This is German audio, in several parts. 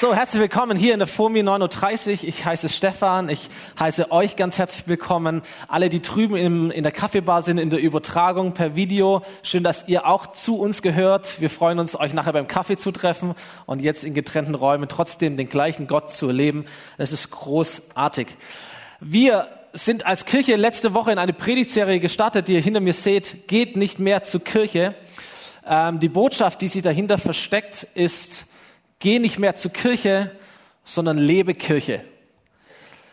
So, herzlich willkommen hier in der FOMI 9.30 Uhr. Ich heiße Stefan. Ich heiße euch ganz herzlich willkommen. Alle, die drüben im, in der Kaffeebar sind, in der Übertragung per Video. Schön, dass ihr auch zu uns gehört. Wir freuen uns, euch nachher beim Kaffee zu treffen und jetzt in getrennten Räumen trotzdem den gleichen Gott zu erleben. Das ist großartig. Wir sind als Kirche letzte Woche in eine Predigtserie gestartet, die ihr hinter mir seht. Geht nicht mehr zur Kirche. Ähm, die Botschaft, die sie dahinter versteckt, ist, Geh nicht mehr zur Kirche, sondern lebe Kirche.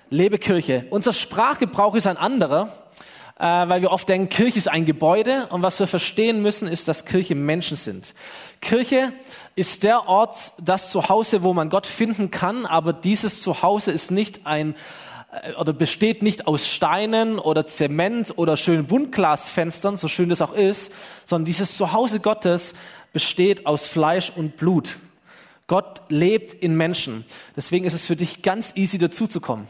Lebe Kirche. Unser Sprachgebrauch ist ein anderer, äh, weil wir oft denken, Kirche ist ein Gebäude und was wir verstehen müssen, ist, dass Kirche Menschen sind. Kirche ist der Ort, das Zuhause, wo man Gott finden kann, aber dieses Zuhause ist nicht ein äh, oder besteht nicht aus Steinen oder Zement oder schönen Buntglasfenstern, so schön das auch ist, sondern dieses Zuhause Gottes besteht aus Fleisch und Blut. Gott lebt in Menschen. Deswegen ist es für dich ganz easy dazuzukommen.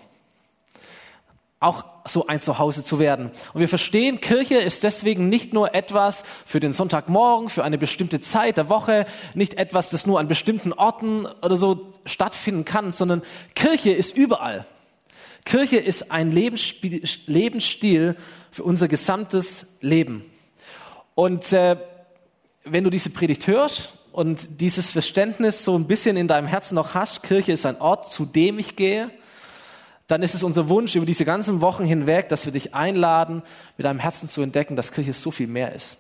Auch so ein Zuhause zu werden. Und wir verstehen, Kirche ist deswegen nicht nur etwas für den Sonntagmorgen, für eine bestimmte Zeit der Woche, nicht etwas, das nur an bestimmten Orten oder so stattfinden kann, sondern Kirche ist überall. Kirche ist ein Lebensstil für unser gesamtes Leben. Und äh, wenn du diese Predigt hörst und dieses Verständnis so ein bisschen in deinem Herzen noch hast, Kirche ist ein Ort, zu dem ich gehe, dann ist es unser Wunsch über diese ganzen Wochen hinweg, dass wir dich einladen, mit deinem Herzen zu entdecken, dass Kirche so viel mehr ist.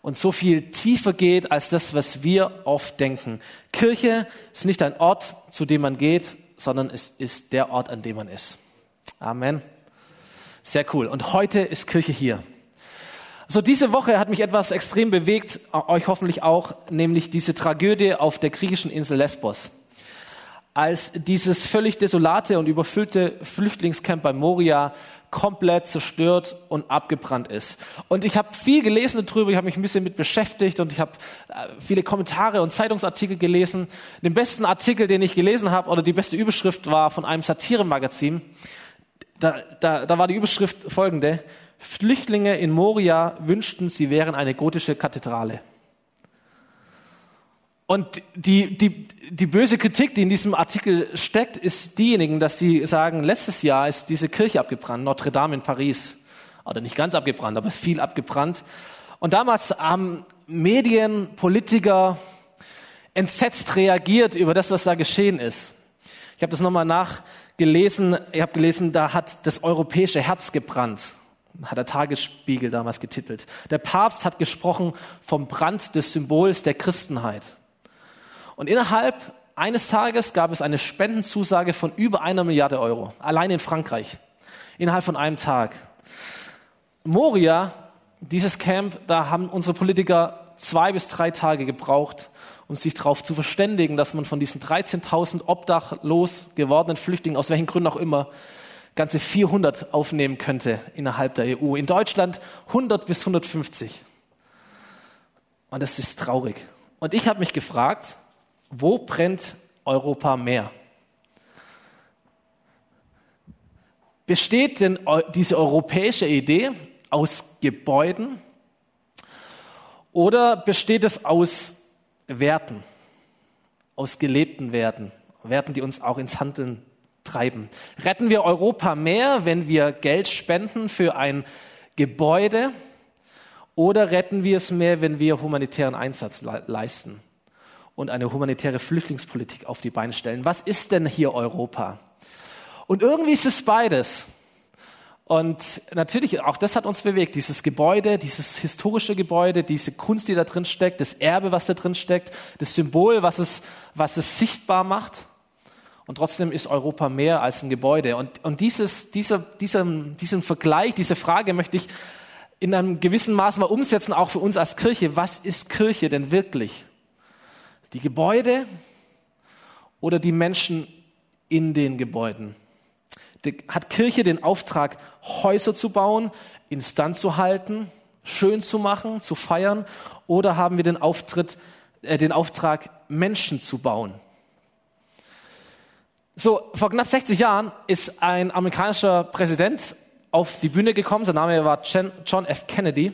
Und so viel tiefer geht als das, was wir oft denken. Kirche ist nicht ein Ort, zu dem man geht, sondern es ist der Ort, an dem man ist. Amen. Sehr cool. Und heute ist Kirche hier. So, diese Woche hat mich etwas extrem bewegt, euch hoffentlich auch, nämlich diese Tragödie auf der griechischen Insel Lesbos. Als dieses völlig desolate und überfüllte Flüchtlingscamp bei Moria komplett zerstört und abgebrannt ist. Und ich habe viel gelesen darüber, ich habe mich ein bisschen mit beschäftigt und ich habe äh, viele Kommentare und Zeitungsartikel gelesen. Den besten Artikel, den ich gelesen habe, oder die beste Überschrift war von einem Satiremagazin. Da, da, da war die Überschrift folgende. Flüchtlinge in Moria wünschten, sie wären eine gotische Kathedrale. Und die, die, die böse Kritik, die in diesem Artikel steckt, ist diejenigen, dass sie sagen, letztes Jahr ist diese Kirche abgebrannt, Notre Dame in Paris. Oder nicht ganz abgebrannt, aber viel abgebrannt. Und damals haben Medien, Politiker entsetzt reagiert über das, was da geschehen ist. Ich habe das nochmal nachgelesen. Ich habe gelesen, da hat das europäische Herz gebrannt hat der Tagesspiegel damals getitelt. Der Papst hat gesprochen vom Brand des Symbols der Christenheit. Und innerhalb eines Tages gab es eine Spendenzusage von über einer Milliarde Euro, allein in Frankreich, innerhalb von einem Tag. Moria, dieses Camp, da haben unsere Politiker zwei bis drei Tage gebraucht, um sich darauf zu verständigen, dass man von diesen 13.000 obdachlos gewordenen Flüchtlingen, aus welchen Gründen auch immer, ganze 400 aufnehmen könnte innerhalb der EU. In Deutschland 100 bis 150. Und das ist traurig. Und ich habe mich gefragt, wo brennt Europa mehr? Besteht denn diese europäische Idee aus Gebäuden oder besteht es aus Werten, aus gelebten Werten, Werten, die uns auch ins Handeln treiben. Retten wir Europa mehr, wenn wir Geld spenden für ein Gebäude oder retten wir es mehr, wenn wir humanitären Einsatz le leisten und eine humanitäre Flüchtlingspolitik auf die Beine stellen? Was ist denn hier Europa? Und irgendwie ist es beides. Und natürlich, auch das hat uns bewegt, dieses Gebäude, dieses historische Gebäude, diese Kunst, die da drin steckt, das Erbe, was da drin steckt, das Symbol, was es, was es sichtbar macht. Und trotzdem ist Europa mehr als ein Gebäude. Und, und dieses, dieser, dieser, diesen Vergleich, diese Frage möchte ich in einem gewissen Maß mal umsetzen, auch für uns als Kirche. Was ist Kirche denn wirklich? Die Gebäude oder die Menschen in den Gebäuden? Hat Kirche den Auftrag, Häuser zu bauen, instand zu halten, schön zu machen, zu feiern? Oder haben wir den, Auftritt, äh, den Auftrag, Menschen zu bauen? So, vor knapp 60 Jahren ist ein amerikanischer Präsident auf die Bühne gekommen. Sein Name war John F. Kennedy.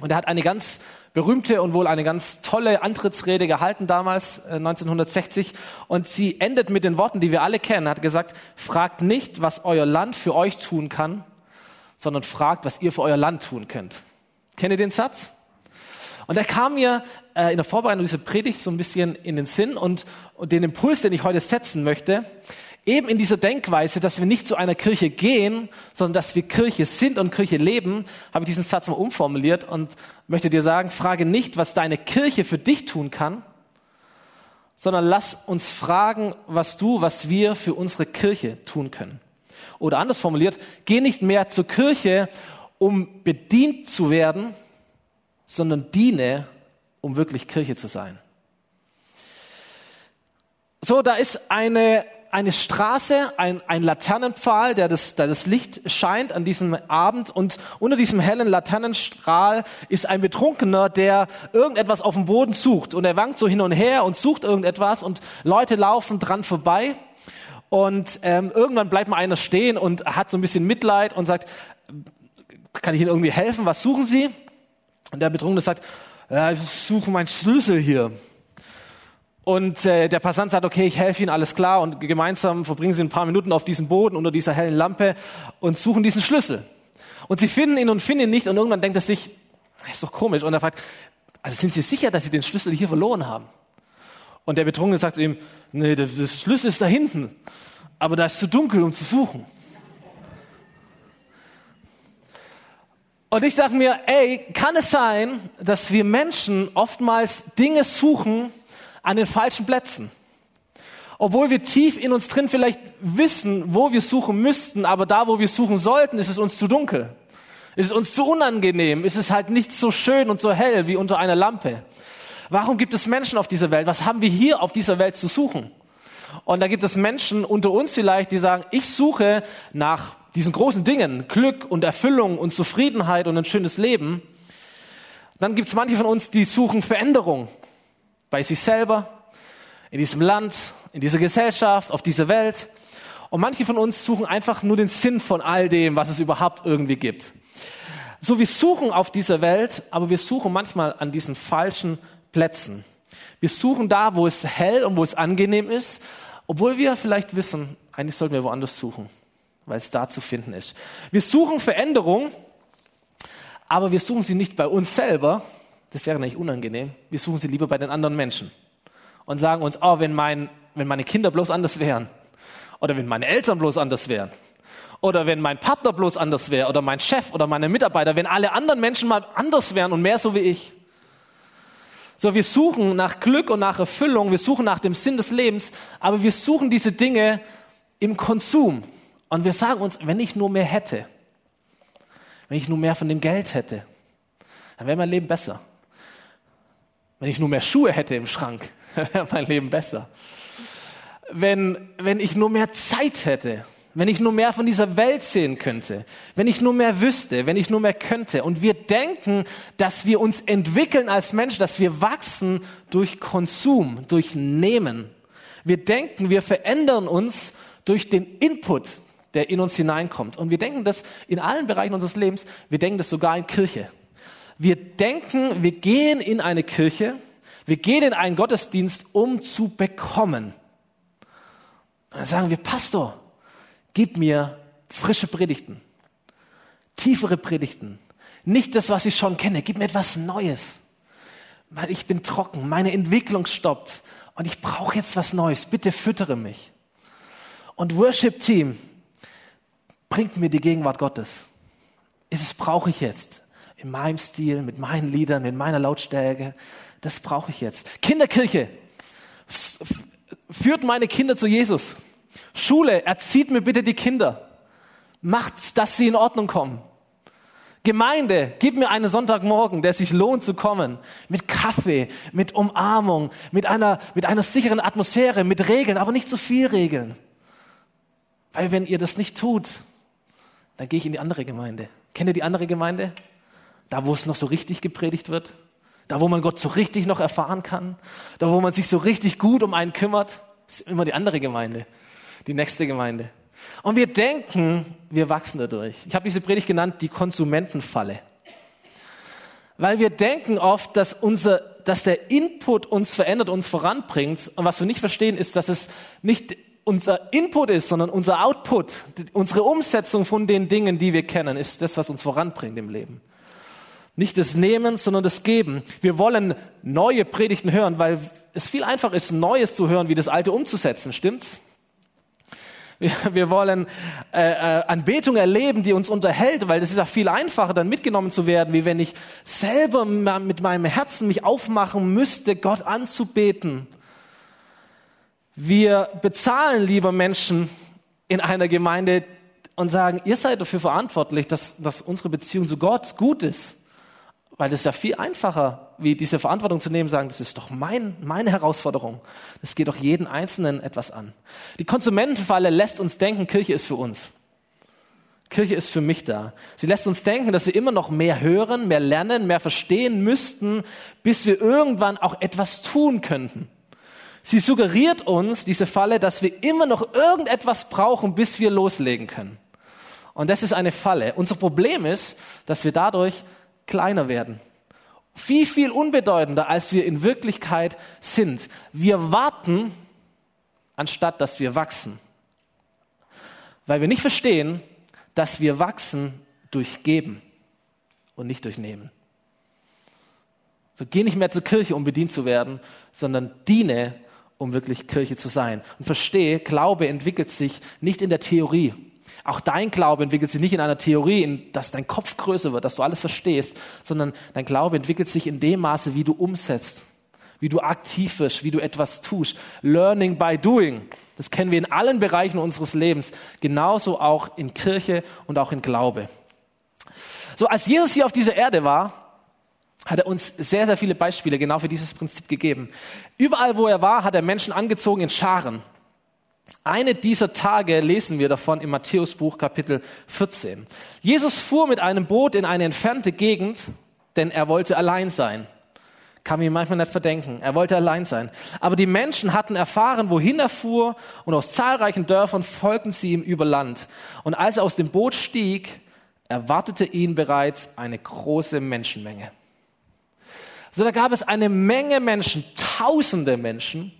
Und er hat eine ganz berühmte und wohl eine ganz tolle Antrittsrede gehalten damals, 1960. Äh, und sie endet mit den Worten, die wir alle kennen. Er hat gesagt, fragt nicht, was euer Land für euch tun kann, sondern fragt, was ihr für euer Land tun könnt. Kennt ihr den Satz? Und er kam mir äh, in der Vorbereitung dieser Predigt so ein bisschen in den Sinn und, und den Impuls, den ich heute setzen möchte, eben in dieser Denkweise, dass wir nicht zu einer Kirche gehen, sondern dass wir Kirche sind und Kirche leben, habe ich diesen Satz mal umformuliert und möchte dir sagen, frage nicht, was deine Kirche für dich tun kann, sondern lass uns fragen, was du, was wir für unsere Kirche tun können. Oder anders formuliert, geh nicht mehr zur Kirche, um bedient zu werden, sondern diene, um wirklich Kirche zu sein. So, da ist eine eine Straße, ein, ein Laternenpfahl, der das, der das Licht scheint an diesem Abend und unter diesem hellen Laternenstrahl ist ein Betrunkener, der irgendetwas auf dem Boden sucht und er wankt so hin und her und sucht irgendetwas und Leute laufen dran vorbei und ähm, irgendwann bleibt mal einer stehen und hat so ein bisschen Mitleid und sagt, kann ich Ihnen irgendwie helfen? Was suchen Sie? Und der Betrunkene sagt, ja, ich suche meinen Schlüssel hier. Und äh, der Passant sagt, okay, ich helfe Ihnen, alles klar. Und gemeinsam verbringen sie ein paar Minuten auf diesem Boden unter dieser hellen Lampe und suchen diesen Schlüssel. Und sie finden ihn und finden ihn nicht. Und irgendwann denkt er sich, das ist doch komisch. Und er fragt, also sind Sie sicher, dass Sie den Schlüssel hier verloren haben? Und der Betrunkene sagt zu ihm, nee, der, der Schlüssel ist da hinten. Aber da ist zu dunkel, um zu suchen. Und ich dachte mir, ey, kann es sein, dass wir Menschen oftmals Dinge suchen, an den falschen Plätzen. Obwohl wir tief in uns drin vielleicht wissen, wo wir suchen müssten, aber da, wo wir suchen sollten, ist es uns zu dunkel. Ist es uns zu unangenehm, ist es halt nicht so schön und so hell wie unter einer Lampe. Warum gibt es Menschen auf dieser Welt? Was haben wir hier auf dieser Welt zu suchen? Und da gibt es Menschen unter uns vielleicht, die sagen, ich suche nach diesen großen Dingen, Glück und Erfüllung und Zufriedenheit und ein schönes Leben. Dann gibt es manche von uns, die suchen Veränderung bei sich selber, in diesem Land, in dieser Gesellschaft, auf dieser Welt. Und manche von uns suchen einfach nur den Sinn von all dem, was es überhaupt irgendwie gibt. So, wir suchen auf dieser Welt, aber wir suchen manchmal an diesen falschen Plätzen. Wir suchen da, wo es hell und wo es angenehm ist, obwohl wir vielleicht wissen, eigentlich sollten wir woanders suchen, weil es da zu finden ist. Wir suchen Veränderung, aber wir suchen sie nicht bei uns selber, das wäre nicht unangenehm. Wir suchen sie lieber bei den anderen Menschen und sagen uns, oh, wenn, mein, wenn meine Kinder bloß anders wären oder wenn meine Eltern bloß anders wären oder wenn mein Partner bloß anders wäre oder mein Chef oder meine Mitarbeiter, wenn alle anderen Menschen mal anders wären und mehr so wie ich. So, wir suchen nach Glück und nach Erfüllung, wir suchen nach dem Sinn des Lebens, aber wir suchen diese Dinge im Konsum. Und wir sagen uns, wenn ich nur mehr hätte, wenn ich nur mehr von dem Geld hätte, dann wäre mein Leben besser. Wenn ich nur mehr Schuhe hätte im Schrank, wäre mein Leben besser. Wenn, wenn ich nur mehr Zeit hätte, wenn ich nur mehr von dieser Welt sehen könnte, wenn ich nur mehr wüsste, wenn ich nur mehr könnte. Und wir denken, dass wir uns entwickeln als Mensch, dass wir wachsen durch Konsum, durch Nehmen. Wir denken, wir verändern uns durch den Input, der in uns hineinkommt. Und wir denken das in allen Bereichen unseres Lebens. Wir denken das sogar in Kirche. Wir denken, wir gehen in eine Kirche, wir gehen in einen Gottesdienst, um zu bekommen. Und dann sagen wir, Pastor, gib mir frische Predigten, tiefere Predigten, nicht das, was ich schon kenne, gib mir etwas Neues, weil ich bin trocken, meine Entwicklung stoppt und ich brauche jetzt was Neues, bitte füttere mich. Und Worship Team bringt mir die Gegenwart Gottes. Das brauche ich jetzt in meinem Stil, mit meinen Liedern, mit meiner Lautstärke. Das brauche ich jetzt. Kinderkirche führt meine Kinder zu Jesus. Schule, erzieht mir bitte die Kinder. Macht, dass sie in Ordnung kommen. Gemeinde, gib mir einen Sonntagmorgen, der sich lohnt zu kommen. Mit Kaffee, mit Umarmung, mit einer, mit einer sicheren Atmosphäre, mit Regeln, aber nicht zu viel Regeln. Weil wenn ihr das nicht tut, dann gehe ich in die andere Gemeinde. Kennt ihr die andere Gemeinde? Da, wo es noch so richtig gepredigt wird. Da, wo man Gott so richtig noch erfahren kann. Da, wo man sich so richtig gut um einen kümmert. ist immer die andere Gemeinde. Die nächste Gemeinde. Und wir denken, wir wachsen dadurch. Ich habe diese Predigt genannt, die Konsumentenfalle. Weil wir denken oft, dass unser, dass der Input uns verändert, uns voranbringt. Und was wir nicht verstehen, ist, dass es nicht unser Input ist, sondern unser Output, unsere Umsetzung von den Dingen, die wir kennen, ist das, was uns voranbringt im Leben. Nicht das Nehmen, sondern das Geben. Wir wollen neue Predigten hören, weil es viel einfacher ist, Neues zu hören, wie das Alte umzusetzen. Stimmt's? Wir, wir wollen äh, äh, Anbetung erleben, die uns unterhält, weil es ist ja viel einfacher, dann mitgenommen zu werden, wie wenn ich selber mit meinem Herzen mich aufmachen müsste, Gott anzubeten. Wir bezahlen lieber Menschen in einer Gemeinde und sagen, ihr seid dafür verantwortlich, dass, dass unsere Beziehung zu Gott gut ist. Weil es ist ja viel einfacher, wie diese Verantwortung zu nehmen, sagen, das ist doch mein, meine Herausforderung. Das geht doch jeden Einzelnen etwas an. Die Konsumentenfalle lässt uns denken, Kirche ist für uns. Kirche ist für mich da. Sie lässt uns denken, dass wir immer noch mehr hören, mehr lernen, mehr verstehen müssten, bis wir irgendwann auch etwas tun könnten. Sie suggeriert uns, diese Falle, dass wir immer noch irgendetwas brauchen, bis wir loslegen können. Und das ist eine Falle. Unser Problem ist, dass wir dadurch kleiner werden. Viel, viel unbedeutender, als wir in Wirklichkeit sind. Wir warten, anstatt dass wir wachsen. Weil wir nicht verstehen, dass wir wachsen durch Geben und nicht durch Nehmen. So geh nicht mehr zur Kirche, um bedient zu werden, sondern diene, um wirklich Kirche zu sein. Und verstehe, Glaube entwickelt sich nicht in der Theorie, auch dein Glaube entwickelt sich nicht in einer Theorie, in, dass dein Kopf größer wird, dass du alles verstehst, sondern dein Glaube entwickelt sich in dem Maße, wie du umsetzt, wie du aktiv wirst, wie du etwas tust. Learning by doing. Das kennen wir in allen Bereichen unseres Lebens. Genauso auch in Kirche und auch in Glaube. So, als Jesus hier auf dieser Erde war, hat er uns sehr, sehr viele Beispiele genau für dieses Prinzip gegeben. Überall, wo er war, hat er Menschen angezogen in Scharen. Eine dieser Tage lesen wir davon im Matthäusbuch Kapitel 14. Jesus fuhr mit einem Boot in eine entfernte Gegend, denn er wollte allein sein. Kann mir manchmal nicht verdenken. Er wollte allein sein. Aber die Menschen hatten erfahren, wohin er fuhr, und aus zahlreichen Dörfern folgten sie ihm über Land. Und als er aus dem Boot stieg, erwartete ihn bereits eine große Menschenmenge. So da gab es eine Menge Menschen, tausende Menschen,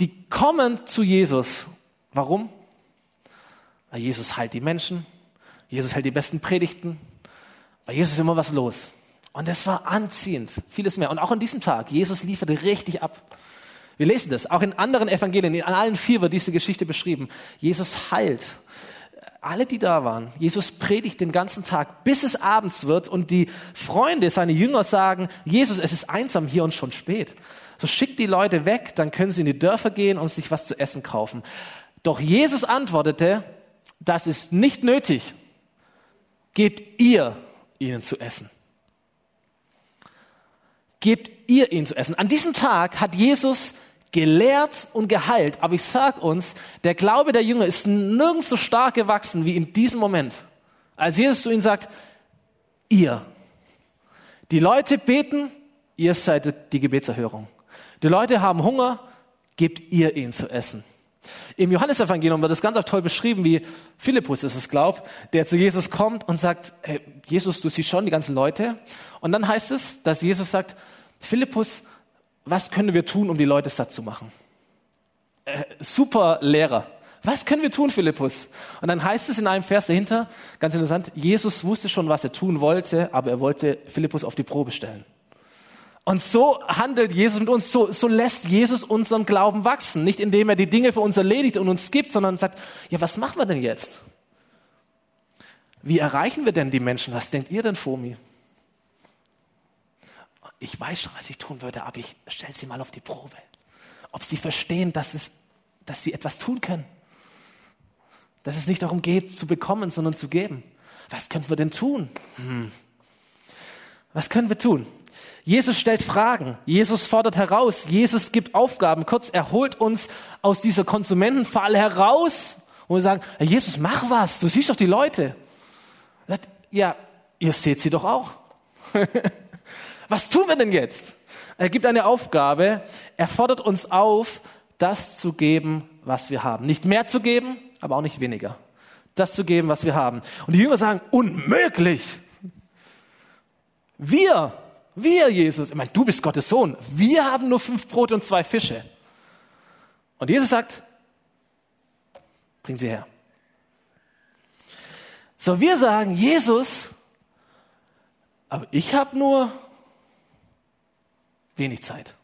die kommen zu Jesus. Warum? Weil Jesus heilt die Menschen, Jesus hält die besten Predigten, bei Jesus ist immer was los. Und es war anziehend, vieles mehr. Und auch an diesem Tag, Jesus lieferte richtig ab. Wir lesen das, auch in anderen Evangelien, in allen vier wird diese Geschichte beschrieben. Jesus heilt alle, die da waren. Jesus predigt den ganzen Tag, bis es abends wird und die Freunde, seine Jünger sagen, Jesus, es ist einsam hier und schon spät. So schickt die Leute weg, dann können sie in die Dörfer gehen und sich was zu essen kaufen. Doch Jesus antwortete, das ist nicht nötig. Gebt ihr ihnen zu essen. Gebt ihr ihnen zu essen. An diesem Tag hat Jesus gelehrt und geheilt. Aber ich sag uns, der Glaube der Jünger ist nirgends so stark gewachsen wie in diesem Moment. Als Jesus zu ihnen sagt, ihr. Die Leute beten, ihr seid die Gebetserhörung. Die Leute haben Hunger, gebt ihr ihnen zu essen. Im Johannesevangelium wird das ganz auch toll beschrieben, wie Philippus ist es, glaub, der zu Jesus kommt und sagt, hey, Jesus, du siehst schon die ganzen Leute. Und dann heißt es, dass Jesus sagt, Philippus, was können wir tun, um die Leute satt zu machen? Äh, super Lehrer. Was können wir tun, Philippus? Und dann heißt es in einem Vers dahinter, ganz interessant, Jesus wusste schon, was er tun wollte, aber er wollte Philippus auf die Probe stellen. Und so handelt Jesus mit uns, so, so lässt Jesus unseren Glauben wachsen. Nicht indem er die Dinge für uns erledigt und uns gibt, sondern sagt, ja, was machen wir denn jetzt? Wie erreichen wir denn die Menschen? Was denkt ihr denn vor mir? Ich weiß schon, was ich tun würde, aber ich stelle sie mal auf die Probe. Ob sie verstehen, dass, es, dass sie etwas tun können. Dass es nicht darum geht, zu bekommen, sondern zu geben. Was können wir denn tun? Hm. Was können wir tun? Jesus stellt Fragen, Jesus fordert heraus, Jesus gibt Aufgaben. Kurz, er holt uns aus dieser Konsumentenfalle heraus und wir sagen, Jesus, mach was, du siehst doch die Leute. Sagt, ja, ihr seht sie doch auch. was tun wir denn jetzt? Er gibt eine Aufgabe, er fordert uns auf, das zu geben, was wir haben. Nicht mehr zu geben, aber auch nicht weniger. Das zu geben, was wir haben. Und die Jünger sagen, unmöglich. Wir, wir, Jesus, ich meine, du bist Gottes Sohn. Wir haben nur fünf Brote und zwei Fische. Und Jesus sagt, bring sie her. So, wir sagen, Jesus, aber ich habe nur wenig Zeit.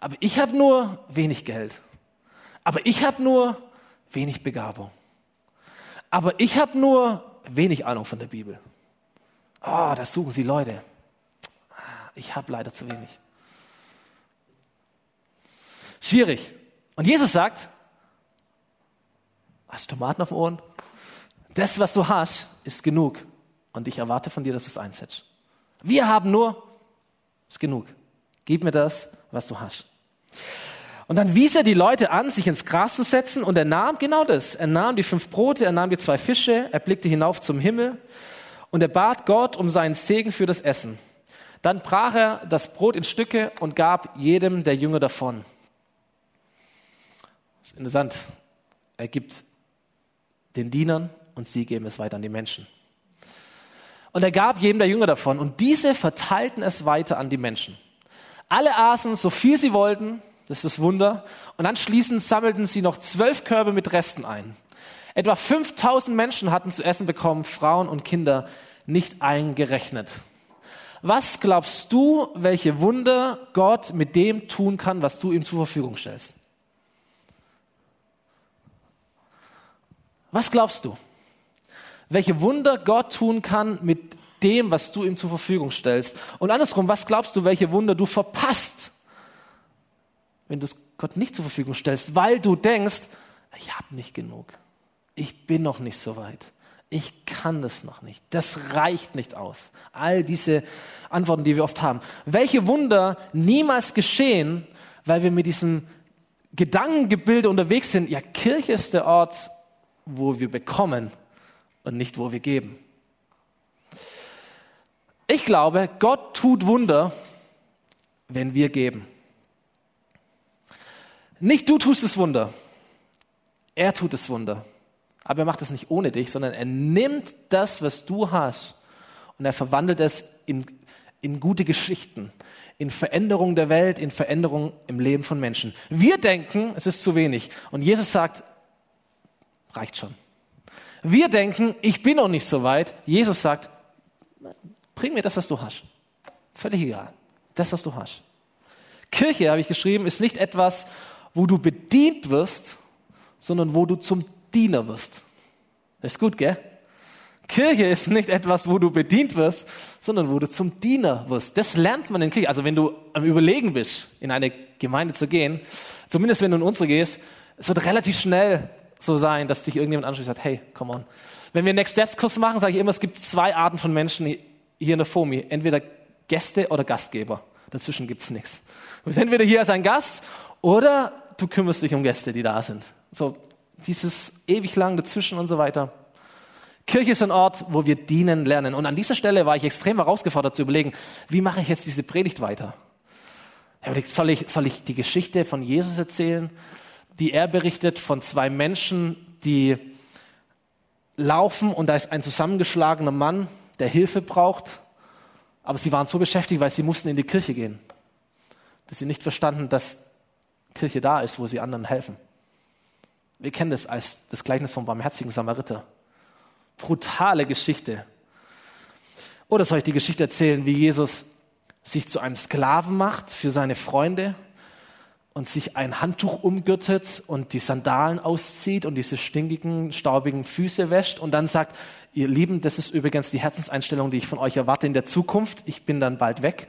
Aber ich habe nur wenig Geld. Aber ich habe nur wenig Begabung. Aber ich habe nur wenig Ahnung von der Bibel. Oh, das suchen sie Leute. Ich habe leider zu wenig. Schwierig. Und Jesus sagt, hast du Tomaten auf den Ohren? Das, was du hast, ist genug. Und ich erwarte von dir, dass du es einsetzt. Wir haben nur, ist genug. Gib mir das, was du hast. Und dann wies er die Leute an, sich ins Gras zu setzen, und er nahm genau das. Er nahm die fünf Brote, er nahm die zwei Fische, er blickte hinauf zum Himmel und er bat Gott um seinen Segen für das Essen. Dann brach er das Brot in Stücke und gab jedem der Jünger davon. Das ist interessant. Er gibt den Dienern und sie geben es weiter an die Menschen. Und er gab jedem der Jünger davon und diese verteilten es weiter an die Menschen. Alle aßen so viel sie wollten, das ist das Wunder, und anschließend sammelten sie noch zwölf Körbe mit Resten ein. Etwa 5000 Menschen hatten zu essen bekommen, Frauen und Kinder nicht eingerechnet. Was glaubst du, welche Wunder Gott mit dem tun kann, was du ihm zur Verfügung stellst? Was glaubst du? Welche Wunder Gott tun kann mit dem, was du ihm zur Verfügung stellst. Und andersrum, was glaubst du, welche Wunder du verpasst, wenn du es Gott nicht zur Verfügung stellst, weil du denkst, ich habe nicht genug. Ich bin noch nicht so weit. Ich kann das noch nicht. Das reicht nicht aus. All diese Antworten, die wir oft haben. Welche Wunder niemals geschehen, weil wir mit diesem Gedankengebilde unterwegs sind. Ja, Kirche ist der Ort, wo wir bekommen und nicht, wo wir geben. Ich glaube, Gott tut Wunder, wenn wir geben. Nicht du tust das Wunder, er tut das Wunder. Aber er macht es nicht ohne dich, sondern er nimmt das, was du hast, und er verwandelt es in, in gute Geschichten, in Veränderung der Welt, in Veränderung im Leben von Menschen. Wir denken, es ist zu wenig. Und Jesus sagt, reicht schon. Wir denken, ich bin noch nicht so weit. Jesus sagt, bring mir das, was du hast. Völlig egal. Das, was du hast. Kirche, habe ich geschrieben, ist nicht etwas, wo du bedient wirst, sondern wo du zum Diener wirst. Das ist gut, gell? Kirche ist nicht etwas, wo du bedient wirst, sondern wo du zum Diener wirst. Das lernt man in Kirche. Also wenn du am Überlegen bist, in eine Gemeinde zu gehen, zumindest wenn du in unsere gehst, es wird relativ schnell so sein, dass dich irgendjemand anspricht und sagt, hey, come on. Wenn wir Next Steps Kurs machen, sage ich immer, es gibt zwei Arten von Menschen hier in der FOMI. Entweder Gäste oder Gastgeber. Dazwischen gibt's nichts. Du bist entweder hier als ein Gast oder du kümmerst dich um Gäste, die da sind. So dieses ewig lang dazwischen und so weiter. Kirche ist ein Ort, wo wir dienen lernen. Und an dieser Stelle war ich extrem herausgefordert zu überlegen, wie mache ich jetzt diese Predigt weiter? Soll ich, soll ich die Geschichte von Jesus erzählen? Die er berichtet von zwei Menschen, die laufen und da ist ein zusammengeschlagener Mann, der Hilfe braucht. Aber sie waren so beschäftigt, weil sie mussten in die Kirche gehen, dass sie nicht verstanden, dass Kirche da ist, wo sie anderen helfen. Wir kennen das als das Gleichnis vom barmherzigen Samariter. Brutale Geschichte. Oder soll ich die Geschichte erzählen, wie Jesus sich zu einem Sklaven macht für seine Freunde und sich ein Handtuch umgürtet und die Sandalen auszieht und diese stinkigen, staubigen Füße wäscht und dann sagt, ihr Lieben, das ist übrigens die Herzenseinstellung, die ich von euch erwarte in der Zukunft, ich bin dann bald weg?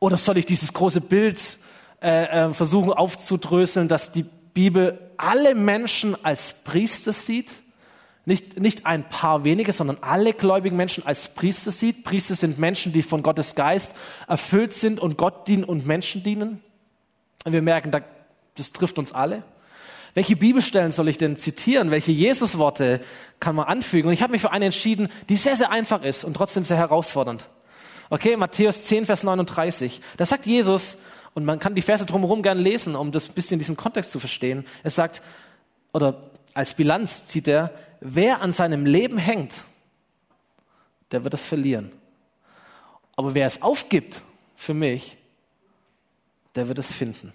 Oder soll ich dieses große Bild äh, äh, versuchen aufzudröseln, dass die Bibel alle Menschen als Priester sieht? Nicht, nicht ein paar wenige, sondern alle gläubigen Menschen als Priester sieht. Priester sind Menschen, die von Gottes Geist erfüllt sind und Gott dienen und Menschen dienen. Und wir merken, das trifft uns alle. Welche Bibelstellen soll ich denn zitieren? Welche Jesusworte kann man anfügen? Und ich habe mich für eine entschieden, die sehr, sehr einfach ist und trotzdem sehr herausfordernd. Okay, Matthäus 10, Vers 39. Da sagt Jesus, und man kann die Verse drumherum gern lesen, um das bisschen diesen Kontext zu verstehen. Es sagt, oder als Bilanz zieht er, wer an seinem Leben hängt, der wird es verlieren. Aber wer es aufgibt für mich, der wird es finden.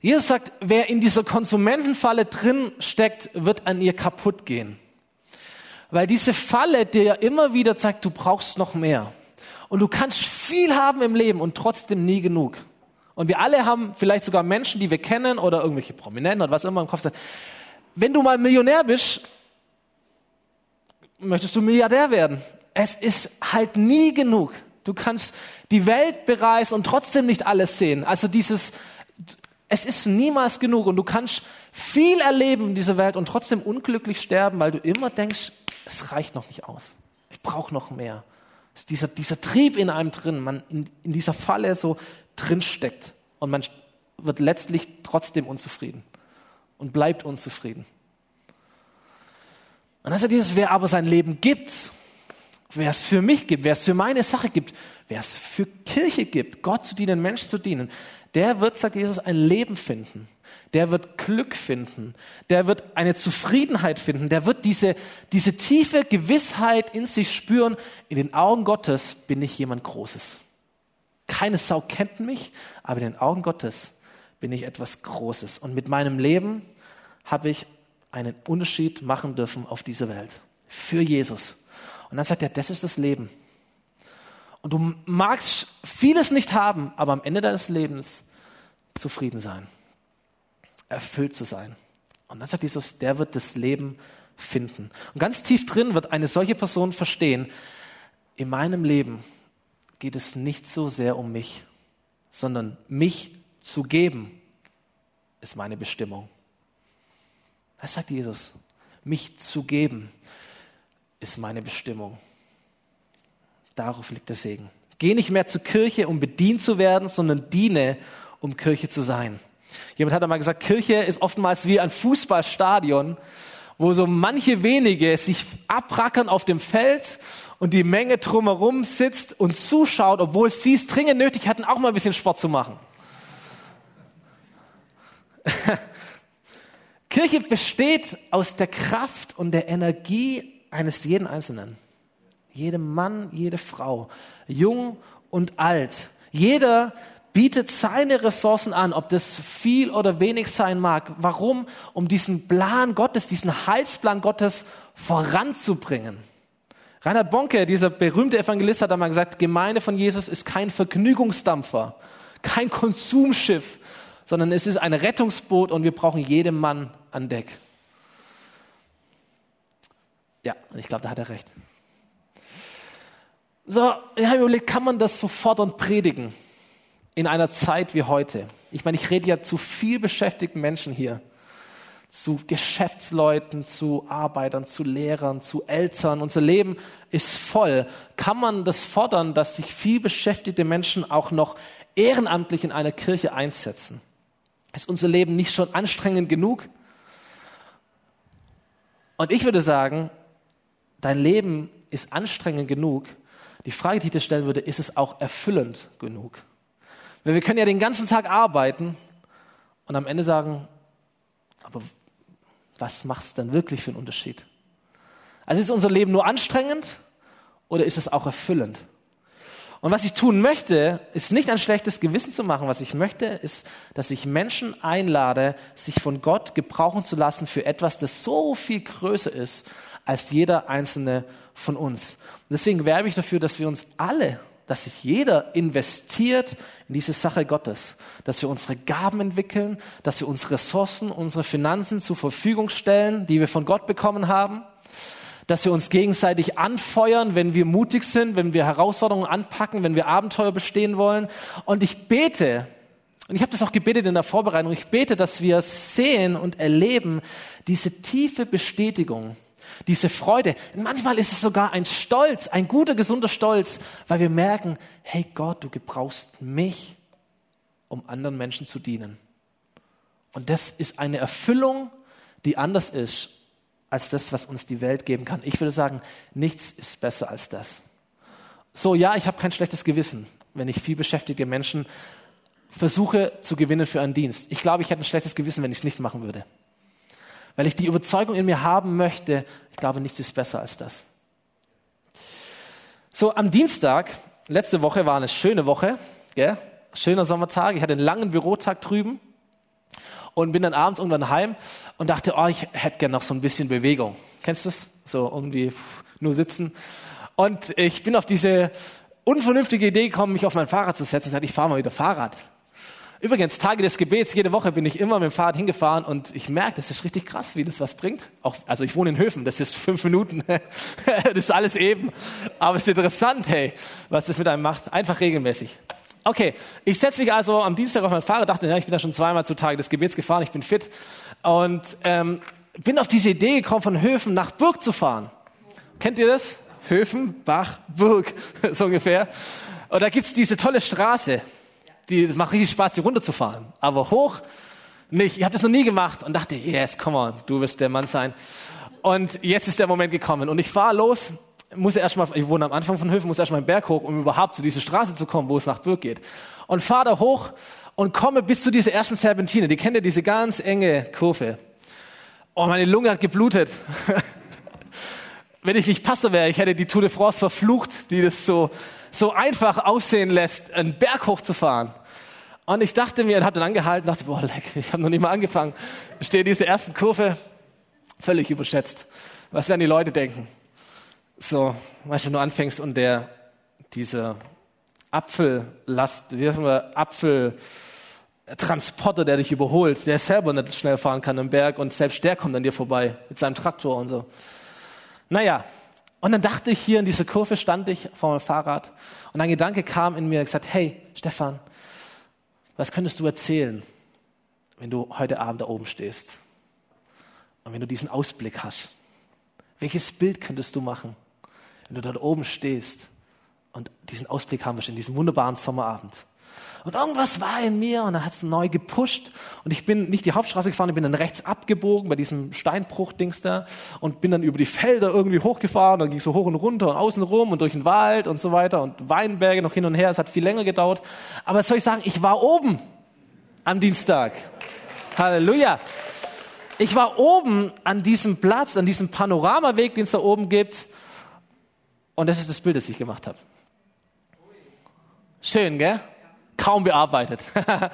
Jesus sagt, wer in dieser Konsumentenfalle drin steckt, wird an ihr kaputt gehen. Weil diese Falle dir immer wieder zeigt, du brauchst noch mehr. Und du kannst viel haben im Leben und trotzdem nie genug. Und wir alle haben vielleicht sogar Menschen, die wir kennen oder irgendwelche Prominenten oder was immer im Kopf sind. Wenn du mal Millionär bist, möchtest du Milliardär werden. Es ist halt nie genug. Du kannst die Welt bereisen und trotzdem nicht alles sehen. Also dieses, es ist niemals genug und du kannst viel erleben in dieser Welt und trotzdem unglücklich sterben, weil du immer denkst, es reicht noch nicht aus. Ich brauche noch mehr. Ist dieser, dieser Trieb in einem drin, man in, in dieser Falle so drin steckt und man wird letztlich trotzdem unzufrieden und bleibt unzufrieden. Und dann sagt Jesus, wer aber sein Leben gibt, wer es für mich gibt, wer es für meine Sache gibt, wer es für Kirche gibt, Gott zu dienen, Mensch zu dienen, der wird, sagt Jesus, ein Leben finden. Der wird Glück finden. Der wird eine Zufriedenheit finden. Der wird diese, diese tiefe Gewissheit in sich spüren. In den Augen Gottes bin ich jemand Großes. Keine Sau kennt mich, aber in den Augen Gottes bin ich etwas Großes. Und mit meinem Leben habe ich einen Unterschied machen dürfen auf dieser Welt. Für Jesus. Und dann sagt er, das ist das Leben. Und du magst vieles nicht haben, aber am Ende deines Lebens zufrieden sein, erfüllt zu sein. Und dann sagt Jesus, der wird das Leben finden. Und ganz tief drin wird eine solche Person verstehen, in meinem Leben geht es nicht so sehr um mich, sondern mich zu geben ist meine Bestimmung. Das sagt Jesus. Mich zu geben ist meine Bestimmung. Darauf liegt der Segen. Geh nicht mehr zur Kirche, um bedient zu werden, sondern diene, um Kirche zu sein. Jemand hat einmal gesagt, Kirche ist oftmals wie ein Fußballstadion, wo so manche wenige sich abrackern auf dem Feld und die Menge drumherum sitzt und zuschaut, obwohl sie es dringend nötig hatten, auch mal ein bisschen Sport zu machen. Kirche besteht aus der Kraft und der Energie eines jeden Einzelnen. Jedem Mann, jede Frau, jung und alt. Jeder bietet seine Ressourcen an, ob das viel oder wenig sein mag. Warum? Um diesen Plan Gottes, diesen Heilsplan Gottes voranzubringen. Reinhard Bonke, dieser berühmte Evangelist, hat einmal gesagt, Gemeinde von Jesus ist kein Vergnügungsdampfer, kein Konsumschiff, sondern es ist ein Rettungsboot und wir brauchen jeden Mann an Deck. Ja, und ich glaube, da hat er recht. So, ich habe überlegt, kann man das so fordernd predigen in einer Zeit wie heute? Ich meine, ich rede ja zu viel beschäftigten Menschen hier, zu Geschäftsleuten, zu Arbeitern, zu Lehrern, zu Eltern. Unser Leben ist voll. Kann man das fordern, dass sich viel beschäftigte Menschen auch noch ehrenamtlich in einer Kirche einsetzen? Ist unser Leben nicht schon anstrengend genug? Und ich würde sagen, dein Leben ist anstrengend genug. Die Frage, die ich dir stellen würde, ist es auch erfüllend genug? Weil wir können ja den ganzen Tag arbeiten und am Ende sagen, aber was macht es dann wirklich für einen Unterschied? Also ist unser Leben nur anstrengend oder ist es auch erfüllend? Und was ich tun möchte, ist nicht ein schlechtes Gewissen zu machen. Was ich möchte, ist, dass ich Menschen einlade, sich von Gott gebrauchen zu lassen für etwas, das so viel größer ist als jeder einzelne von uns. Und deswegen werbe ich dafür, dass wir uns alle, dass sich jeder investiert in diese Sache Gottes, dass wir unsere Gaben entwickeln, dass wir unsere Ressourcen, unsere Finanzen zur Verfügung stellen, die wir von Gott bekommen haben dass wir uns gegenseitig anfeuern, wenn wir mutig sind, wenn wir Herausforderungen anpacken, wenn wir Abenteuer bestehen wollen. Und ich bete, und ich habe das auch gebetet in der Vorbereitung, ich bete, dass wir sehen und erleben diese tiefe Bestätigung, diese Freude. Manchmal ist es sogar ein Stolz, ein guter, gesunder Stolz, weil wir merken, hey Gott, du gebrauchst mich, um anderen Menschen zu dienen. Und das ist eine Erfüllung, die anders ist als das, was uns die Welt geben kann. Ich würde sagen, nichts ist besser als das. So, ja, ich habe kein schlechtes Gewissen, wenn ich viel beschäftigte Menschen versuche zu gewinnen für einen Dienst. Ich glaube, ich hätte ein schlechtes Gewissen, wenn ich es nicht machen würde. Weil ich die Überzeugung in mir haben möchte, ich glaube, nichts ist besser als das. So, am Dienstag, letzte Woche war eine schöne Woche, gell? schöner Sommertag. Ich hatte einen langen Bürotag drüben und bin dann abends irgendwann heim und dachte, oh, ich hätte gerne noch so ein bisschen Bewegung. Kennst du das? So irgendwie nur sitzen. Und ich bin auf diese unvernünftige Idee gekommen, mich auf mein Fahrrad zu setzen. Ich ich fahre mal wieder Fahrrad. Übrigens, Tage des Gebets, jede Woche bin ich immer mit dem Fahrrad hingefahren und ich merke, das ist richtig krass, wie das was bringt. Auch, also ich wohne in Höfen, das ist fünf Minuten, das ist alles eben. Aber es ist interessant, hey, was das mit einem macht. Einfach regelmäßig. Okay, ich setze mich also am Dienstag auf mein Fahrrad, dachte, ja, ich bin ja schon zweimal zu Tage des Gebets gefahren, ich bin fit. Und ähm, bin auf diese Idee gekommen, von Höfen nach Burg zu fahren. Kennt ihr das? Höfen, Bach, Burg, so ungefähr. Und da gibt's diese tolle Straße die, es macht richtig Spaß, die runterzufahren. Aber hoch nicht. Ich habe das noch nie gemacht und dachte, yes, come on, du wirst der Mann sein. Und jetzt ist der Moment gekommen. Und ich fahre los, muss erstmal, ich wohne am Anfang von Höfen, muss erstmal einen Berg hoch, um überhaupt zu dieser Straße zu kommen, wo es nach Bürg geht. Und fahre da hoch und komme bis zu dieser ersten Serpentine. Die kennt ihr, diese ganz enge Kurve. Oh, meine Lunge hat geblutet. Wenn ich nicht Pastor wäre, ich hätte die Tour de France verflucht, die das so, so einfach aussehen lässt, einen Berg hochzufahren. Und ich dachte mir, und habe dann angehalten, dachte, boah, leck, ich habe noch nicht mal angefangen. Ich stehe in dieser ersten Kurve, völlig überschätzt. Was werden die Leute denken? So, weißt du, wenn du anfängst und der, dieser Apfellast, wie heißt man, Apfeltransporter, der dich überholt, der selber nicht schnell fahren kann im Berg und selbst der kommt an dir vorbei mit seinem Traktor und so. Naja, und dann dachte ich hier in dieser Kurve stand ich vor meinem Fahrrad und ein Gedanke kam in mir und gesagt, hey, Stefan, was könntest du erzählen, wenn du heute Abend da oben stehst? Und wenn du diesen Ausblick hast? Welches Bild könntest du machen, wenn du dort oben stehst und diesen Ausblick haben wirst in diesem wunderbaren Sommerabend? Und irgendwas war in mir und dann hat es neu gepusht. Und ich bin nicht die Hauptstraße gefahren, ich bin dann rechts abgebogen bei diesem Steinbruch-Dings da und bin dann über die Felder irgendwie hochgefahren. Dann ging so hoch und runter und außen rum und durch den Wald und so weiter und Weinberge noch hin und her. Es hat viel länger gedauert. Aber was soll ich sagen? Ich war oben am Dienstag. Halleluja. Ich war oben an diesem Platz, an diesem Panoramaweg, den es da oben gibt. Und das ist das Bild, das ich gemacht habe. Schön, gell? Kaum bearbeitet.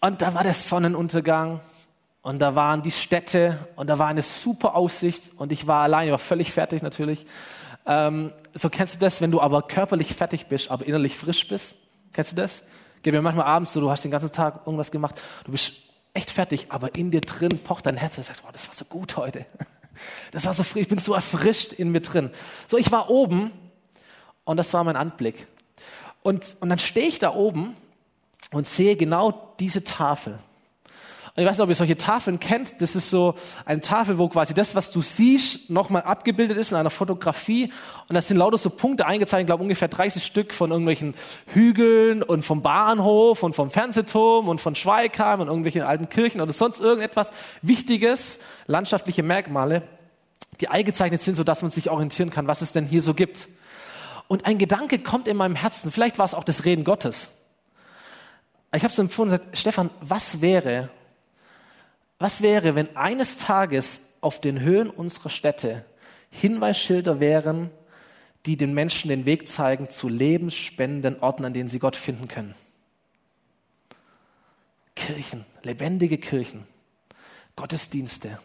und da war der Sonnenuntergang und da waren die Städte und da war eine super Aussicht und ich war allein, ich war völlig fertig natürlich. Ähm, so kennst du das, wenn du aber körperlich fertig bist, aber innerlich frisch bist? Kennst du das? Geht mir manchmal abends so, du hast den ganzen Tag irgendwas gemacht, du bist echt fertig, aber in dir drin pocht dein Herz und sagst, wow, das war so gut heute. Das war so frisch, ich bin so erfrischt in mir drin. So, ich war oben und das war mein Anblick. Und, und dann stehe ich da oben und sehe genau diese Tafel. Und ich weiß nicht, ob ihr solche Tafeln kennt. Das ist so eine Tafel, wo quasi das, was du siehst, nochmal abgebildet ist in einer Fotografie. Und da sind lauter so Punkte eingezeichnet, ich glaube ungefähr 30 Stück von irgendwelchen Hügeln und vom Bahnhof und vom Fernsehturm und von Schweigheim und irgendwelchen alten Kirchen oder sonst irgendetwas Wichtiges, landschaftliche Merkmale, die eingezeichnet sind, sodass man sich orientieren kann, was es denn hier so gibt. Und ein Gedanke kommt in meinem Herzen, vielleicht war es auch das Reden Gottes. Ich habe so empfunden und gesagt, Stefan, was wäre, was wäre, wenn eines Tages auf den Höhen unserer Städte Hinweisschilder wären, die den Menschen den Weg zeigen zu lebensspendenden Orten, an denen sie Gott finden können? Kirchen, lebendige Kirchen, Gottesdienste,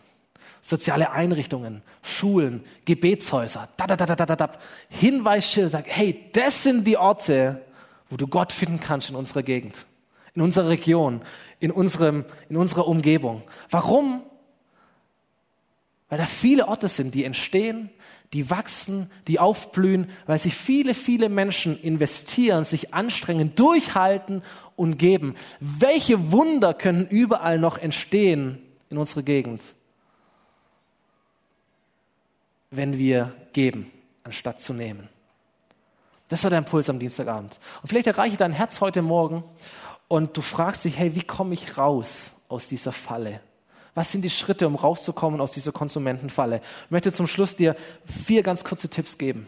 soziale Einrichtungen, Schulen, Gebetshäuser, da, da, da, da, da, da, Hinweisschilder, sagt, hey, das sind die Orte, wo du Gott finden kannst in unserer Gegend, in unserer Region, in unserem, in unserer Umgebung. Warum? Weil da viele Orte sind, die entstehen, die wachsen, die aufblühen, weil sich viele, viele Menschen investieren, sich anstrengen, durchhalten und geben. Welche Wunder können überall noch entstehen in unserer Gegend? Wenn wir geben, anstatt zu nehmen. Das war der Impuls am Dienstagabend. Und vielleicht erreiche dein Herz heute Morgen und du fragst dich, hey, wie komme ich raus aus dieser Falle? Was sind die Schritte, um rauszukommen aus dieser Konsumentenfalle? Ich möchte zum Schluss dir vier ganz kurze Tipps geben,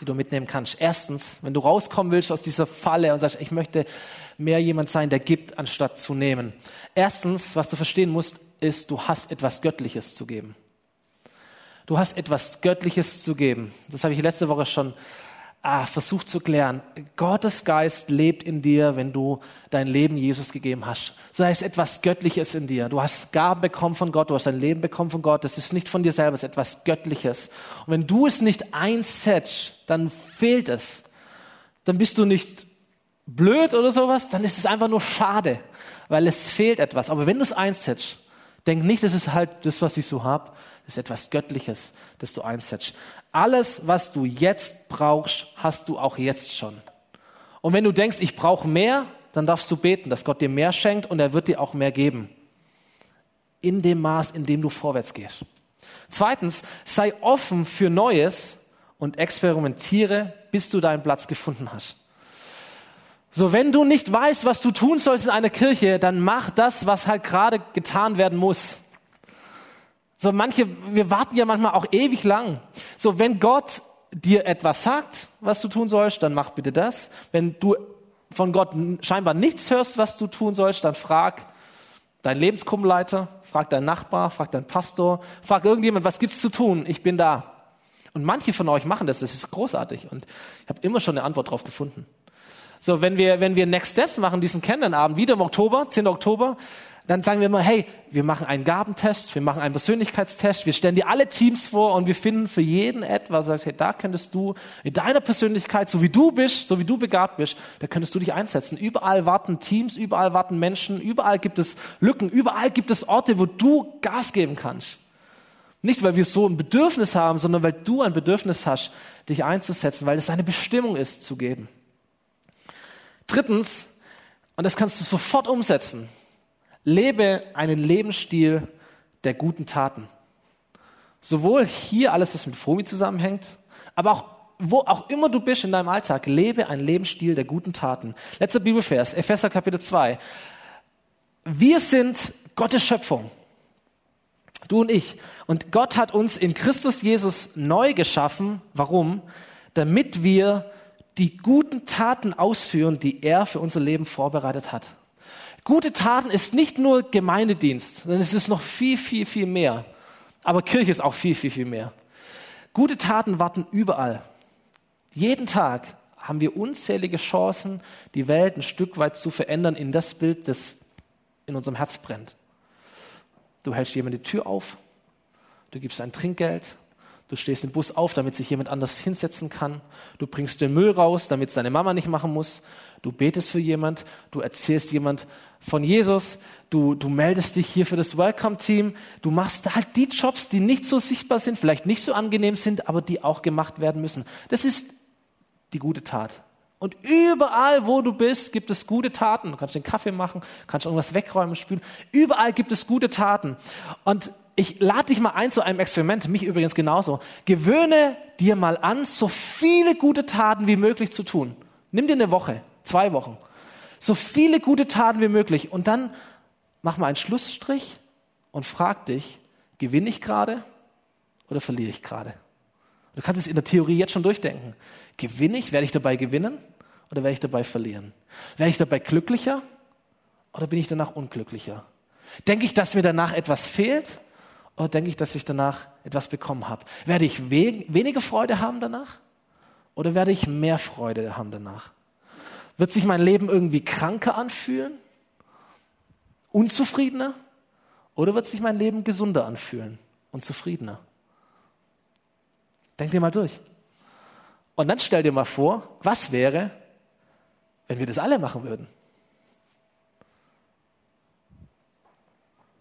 die du mitnehmen kannst. Erstens, wenn du rauskommen willst aus dieser Falle und sagst, ich möchte mehr jemand sein, der gibt, anstatt zu nehmen. Erstens, was du verstehen musst, ist, du hast etwas Göttliches zu geben. Du hast etwas Göttliches zu geben. Das habe ich letzte Woche schon ah, versucht zu klären. Gottes Geist lebt in dir, wenn du dein Leben Jesus gegeben hast. So da ist etwas Göttliches in dir. Du hast Gaben bekommen von Gott, du hast dein Leben bekommen von Gott. Das ist nicht von dir selber, es ist etwas Göttliches. Und wenn du es nicht einsetzt, dann fehlt es. Dann bist du nicht blöd oder sowas, dann ist es einfach nur schade, weil es fehlt etwas. Aber wenn du es einsetzt, denk nicht, das ist halt das, was ich so habe. Ist etwas Göttliches, das du einsetzt. Alles, was du jetzt brauchst, hast du auch jetzt schon. Und wenn du denkst, ich brauche mehr, dann darfst du beten, dass Gott dir mehr schenkt und er wird dir auch mehr geben. In dem Maß, in dem du vorwärts gehst. Zweitens, sei offen für Neues und experimentiere, bis du deinen Platz gefunden hast. So, wenn du nicht weißt, was du tun sollst in einer Kirche, dann mach das, was halt gerade getan werden muss. So manche, wir warten ja manchmal auch ewig lang. So, wenn Gott dir etwas sagt, was du tun sollst, dann mach bitte das. Wenn du von Gott scheinbar nichts hörst, was du tun sollst, dann frag deinen Lebensgruppenleiter, frag deinen Nachbar, frag deinen Pastor, frag irgendjemand, was gibt's zu tun? Ich bin da. Und manche von euch machen das, das ist großartig. Und ich habe immer schon eine Antwort drauf gefunden. So, wenn wir, wenn wir Next Steps machen, diesen Kennenlernabend, wieder im Oktober, 10. Oktober, dann sagen wir mal, hey, wir machen einen Gabentest, wir machen einen Persönlichkeitstest, wir stellen dir alle Teams vor und wir finden für jeden etwas, sagst, hey, da könntest du in deiner Persönlichkeit, so wie du bist, so wie du begabt bist, da könntest du dich einsetzen. Überall warten Teams, überall warten Menschen, überall gibt es Lücken, überall gibt es Orte, wo du Gas geben kannst. Nicht, weil wir so ein Bedürfnis haben, sondern weil du ein Bedürfnis hast, dich einzusetzen, weil es deine Bestimmung ist, zu geben. Drittens, und das kannst du sofort umsetzen, Lebe einen Lebensstil der guten Taten. Sowohl hier alles, was mit FOMI zusammenhängt, aber auch wo auch immer du bist in deinem Alltag, lebe einen Lebensstil der guten Taten. Letzter Bibelvers, Epheser Kapitel 2. Wir sind Gottes Schöpfung. Du und ich. Und Gott hat uns in Christus Jesus neu geschaffen. Warum? Damit wir die guten Taten ausführen, die er für unser Leben vorbereitet hat. Gute Taten ist nicht nur Gemeindedienst, sondern es ist noch viel, viel, viel mehr. Aber Kirche ist auch viel, viel, viel mehr. Gute Taten warten überall. Jeden Tag haben wir unzählige Chancen, die Welt ein Stück weit zu verändern in das Bild, das in unserem Herz brennt. Du hältst jemand die Tür auf, du gibst ein Trinkgeld, Du stehst im Bus auf, damit sich jemand anders hinsetzen kann. Du bringst den Müll raus, damit es deine Mama nicht machen muss. Du betest für jemand. Du erzählst jemand von Jesus. Du, du meldest dich hier für das Welcome-Team. Du machst halt die Jobs, die nicht so sichtbar sind, vielleicht nicht so angenehm sind, aber die auch gemacht werden müssen. Das ist die gute Tat. Und überall, wo du bist, gibt es gute Taten. Du kannst den Kaffee machen, kannst irgendwas wegräumen, spülen. Überall gibt es gute Taten. Und ich lade dich mal ein zu einem Experiment, mich übrigens genauso. Gewöhne dir mal an, so viele gute Taten wie möglich zu tun. Nimm dir eine Woche, zwei Wochen. So viele gute Taten wie möglich. Und dann mach mal einen Schlussstrich und frag dich, gewinne ich gerade oder verliere ich gerade? Du kannst es in der Theorie jetzt schon durchdenken. Gewinne ich, werde ich dabei gewinnen oder werde ich dabei verlieren? Werde ich dabei glücklicher oder bin ich danach unglücklicher? Denke ich, dass mir danach etwas fehlt oder denke ich, dass ich danach etwas bekommen habe? Werde ich we weniger Freude haben danach? Oder werde ich mehr Freude haben danach? Wird sich mein Leben irgendwie kranker anfühlen? Unzufriedener? Oder wird sich mein Leben gesunder anfühlen und zufriedener? Denk dir mal durch. Und dann stell dir mal vor, was wäre, wenn wir das alle machen würden?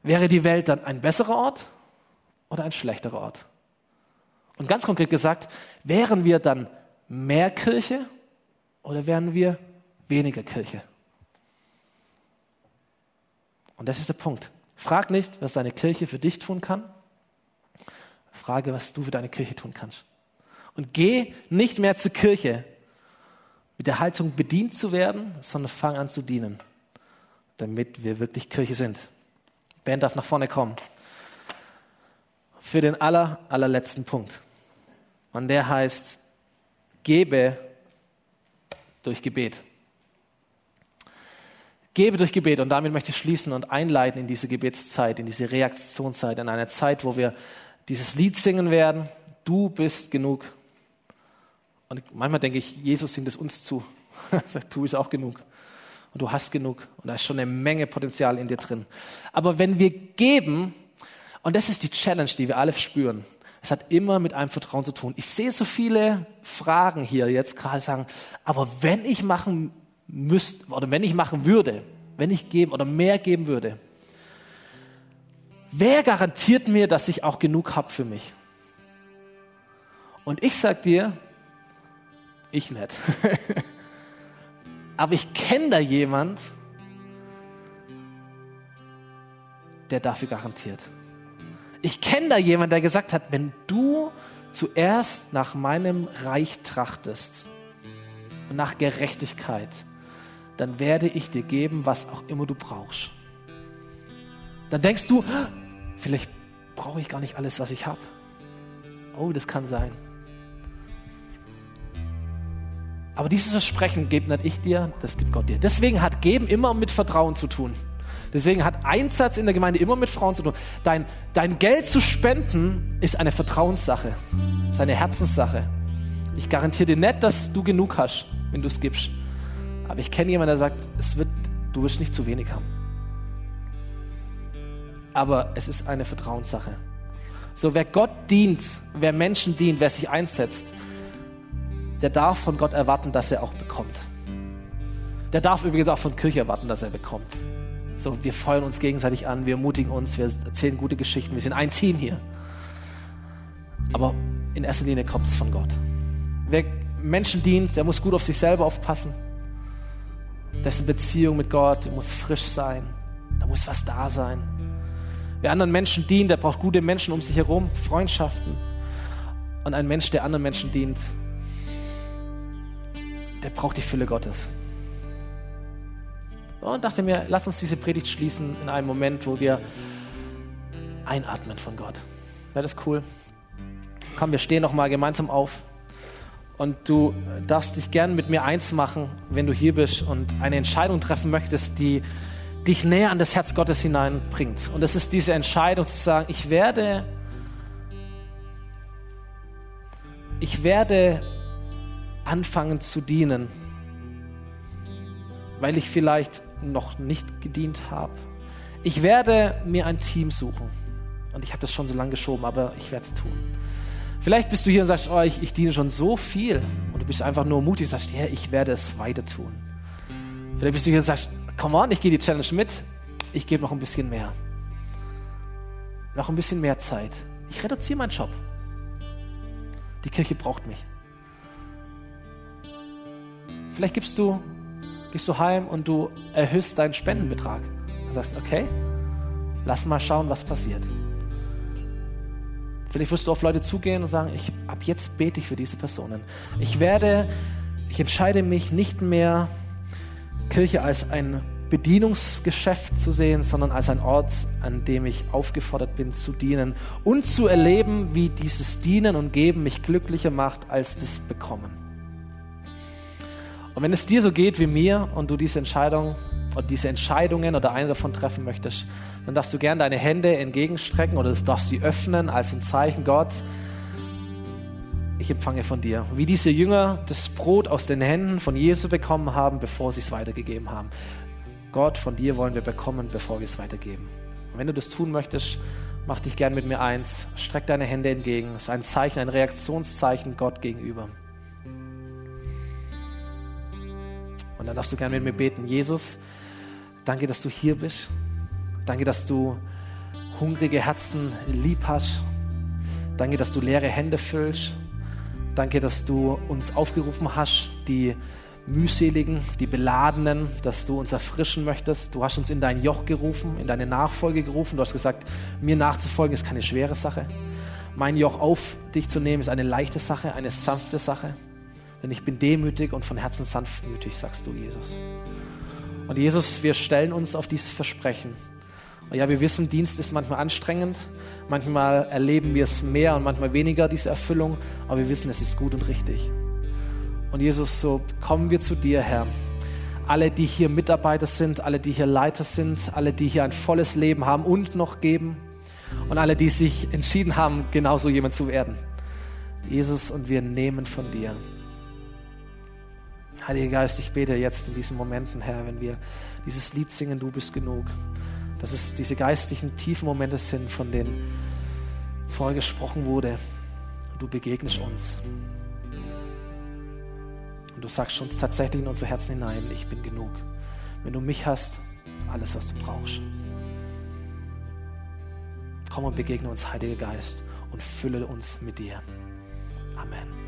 Wäre die Welt dann ein besserer Ort oder ein schlechterer Ort? Und ganz konkret gesagt, wären wir dann mehr Kirche oder wären wir weniger Kirche? Und das ist der Punkt. Frag nicht, was deine Kirche für dich tun kann. Frage, was du für deine Kirche tun kannst. Und geh nicht mehr zur Kirche mit der Haltung bedient zu werden, sondern fang an zu dienen, damit wir wirklich Kirche sind. Band darf nach vorne kommen für den aller, allerletzten Punkt. Und der heißt, gebe durch Gebet. Gebe durch Gebet. Und damit möchte ich schließen und einleiten in diese Gebetszeit, in diese Reaktionszeit, in eine Zeit, wo wir dieses Lied singen werden, du bist genug. Und manchmal denke ich, Jesus singt es uns zu. Du bist auch genug. Und du hast genug. Und da ist schon eine Menge Potenzial in dir drin. Aber wenn wir geben, und das ist die Challenge, die wir alle spüren, es hat immer mit einem Vertrauen zu tun. Ich sehe so viele Fragen hier jetzt gerade sagen, aber wenn ich machen müsste, oder wenn ich machen würde, wenn ich geben oder mehr geben würde, wer garantiert mir, dass ich auch genug habe für mich? Und ich sag dir, ich nicht. Aber ich kenne da jemand, der dafür garantiert. Ich kenne da jemand, der gesagt hat, wenn du zuerst nach meinem Reich trachtest und nach Gerechtigkeit, dann werde ich dir geben, was auch immer du brauchst. Dann denkst du, vielleicht brauche ich gar nicht alles, was ich habe. Oh, das kann sein. Aber dieses Versprechen gebe nicht ich dir, das gibt Gott dir. Deswegen hat Geben immer mit Vertrauen zu tun. Deswegen hat Einsatz in der Gemeinde immer mit Frauen zu tun. Dein, dein Geld zu spenden ist eine Vertrauenssache, ist eine Herzenssache. Ich garantiere dir nicht, dass du genug hast, wenn du es gibst. Aber ich kenne jemanden, der sagt, es wird, du wirst nicht zu wenig haben. Aber es ist eine Vertrauenssache. So, wer Gott dient, wer Menschen dient, wer sich einsetzt, der darf von Gott erwarten, dass er auch bekommt. Der darf übrigens auch von Kirche erwarten, dass er bekommt. So, wir feuern uns gegenseitig an, wir ermutigen uns, wir erzählen gute Geschichten, wir sind ein Team hier. Aber in erster Linie kommt es von Gott. Wer Menschen dient, der muss gut auf sich selber aufpassen dessen Beziehung mit Gott muss frisch sein. Da muss was da sein. Wer anderen Menschen dient, der braucht gute Menschen um sich herum, Freundschaften. Und ein Mensch, der anderen Menschen dient, der braucht die Fülle Gottes. Und dachte mir, lass uns diese Predigt schließen in einem Moment, wo wir einatmen von Gott. Wäre das cool? Komm, wir stehen noch mal gemeinsam auf. Und du darfst dich gern mit mir eins machen, wenn du hier bist und eine Entscheidung treffen möchtest, die dich näher an das Herz Gottes hineinbringt. Und das ist diese Entscheidung zu sagen, ich werde, ich werde anfangen zu dienen, weil ich vielleicht noch nicht gedient habe. Ich werde mir ein Team suchen. Und ich habe das schon so lange geschoben, aber ich werde es tun. Vielleicht bist du hier und sagst, oh, ich, ich diene schon so viel. Und du bist einfach nur mutig und sagst, ja, ich werde es weiter tun. Vielleicht bist du hier und sagst, come on, ich gehe die Challenge mit. Ich gebe noch ein bisschen mehr. Noch ein bisschen mehr Zeit. Ich reduziere meinen Job. Die Kirche braucht mich. Vielleicht gibst du, gehst du heim und du erhöhst deinen Spendenbetrag. Du sagst, okay, lass mal schauen, was passiert. Vielleicht wirst du auf Leute zugehen und sagen, ich, ab jetzt bete ich für diese Personen. Ich werde, ich entscheide mich nicht mehr, Kirche als ein Bedienungsgeschäft zu sehen, sondern als ein Ort, an dem ich aufgefordert bin zu dienen und zu erleben, wie dieses Dienen und Geben mich glücklicher macht als das Bekommen. Und wenn es dir so geht wie mir und du diese Entscheidung oder diese Entscheidungen oder eine davon treffen möchtest, dann darfst du gern deine Hände entgegenstrecken oder darfst sie öffnen als ein Zeichen Gott. Ich empfange von dir. Wie diese Jünger das Brot aus den Händen von Jesus bekommen haben, bevor sie es weitergegeben haben. Gott, von dir wollen wir bekommen, bevor wir es weitergeben. Und wenn du das tun möchtest, mach dich gern mit mir eins. Streck deine Hände entgegen. Das ist ein Zeichen, ein Reaktionszeichen Gott gegenüber. Und dann darfst du gern mit mir beten. Jesus, Danke, dass du hier bist. Danke, dass du hungrige Herzen lieb hast. Danke, dass du leere Hände füllst. Danke, dass du uns aufgerufen hast, die mühseligen, die beladenen, dass du uns erfrischen möchtest. Du hast uns in dein Joch gerufen, in deine Nachfolge gerufen. Du hast gesagt, mir nachzufolgen ist keine schwere Sache. Mein Joch auf dich zu nehmen ist eine leichte Sache, eine sanfte Sache. Denn ich bin demütig und von Herzen sanftmütig, sagst du, Jesus. Und Jesus, wir stellen uns auf dieses Versprechen. Und ja, wir wissen, Dienst ist manchmal anstrengend, manchmal erleben wir es mehr und manchmal weniger, diese Erfüllung, aber wir wissen, es ist gut und richtig. Und Jesus, so kommen wir zu dir, Herr. Alle, die hier Mitarbeiter sind, alle, die hier Leiter sind, alle, die hier ein volles Leben haben und noch geben. und alle, die sich entschieden haben, genauso jemand zu werden. Jesus, und wir nehmen von dir. Heiliger Geist, ich bete jetzt in diesen Momenten, Herr, wenn wir dieses Lied singen, du bist genug, dass es diese geistlichen, tiefen Momente sind, von denen vorher gesprochen wurde. Du begegnest uns. Und du sagst uns tatsächlich in unser Herzen hinein, ich bin genug. Wenn du mich hast, alles, was du brauchst. Komm und begegne uns, Heiliger Geist, und fülle uns mit dir. Amen.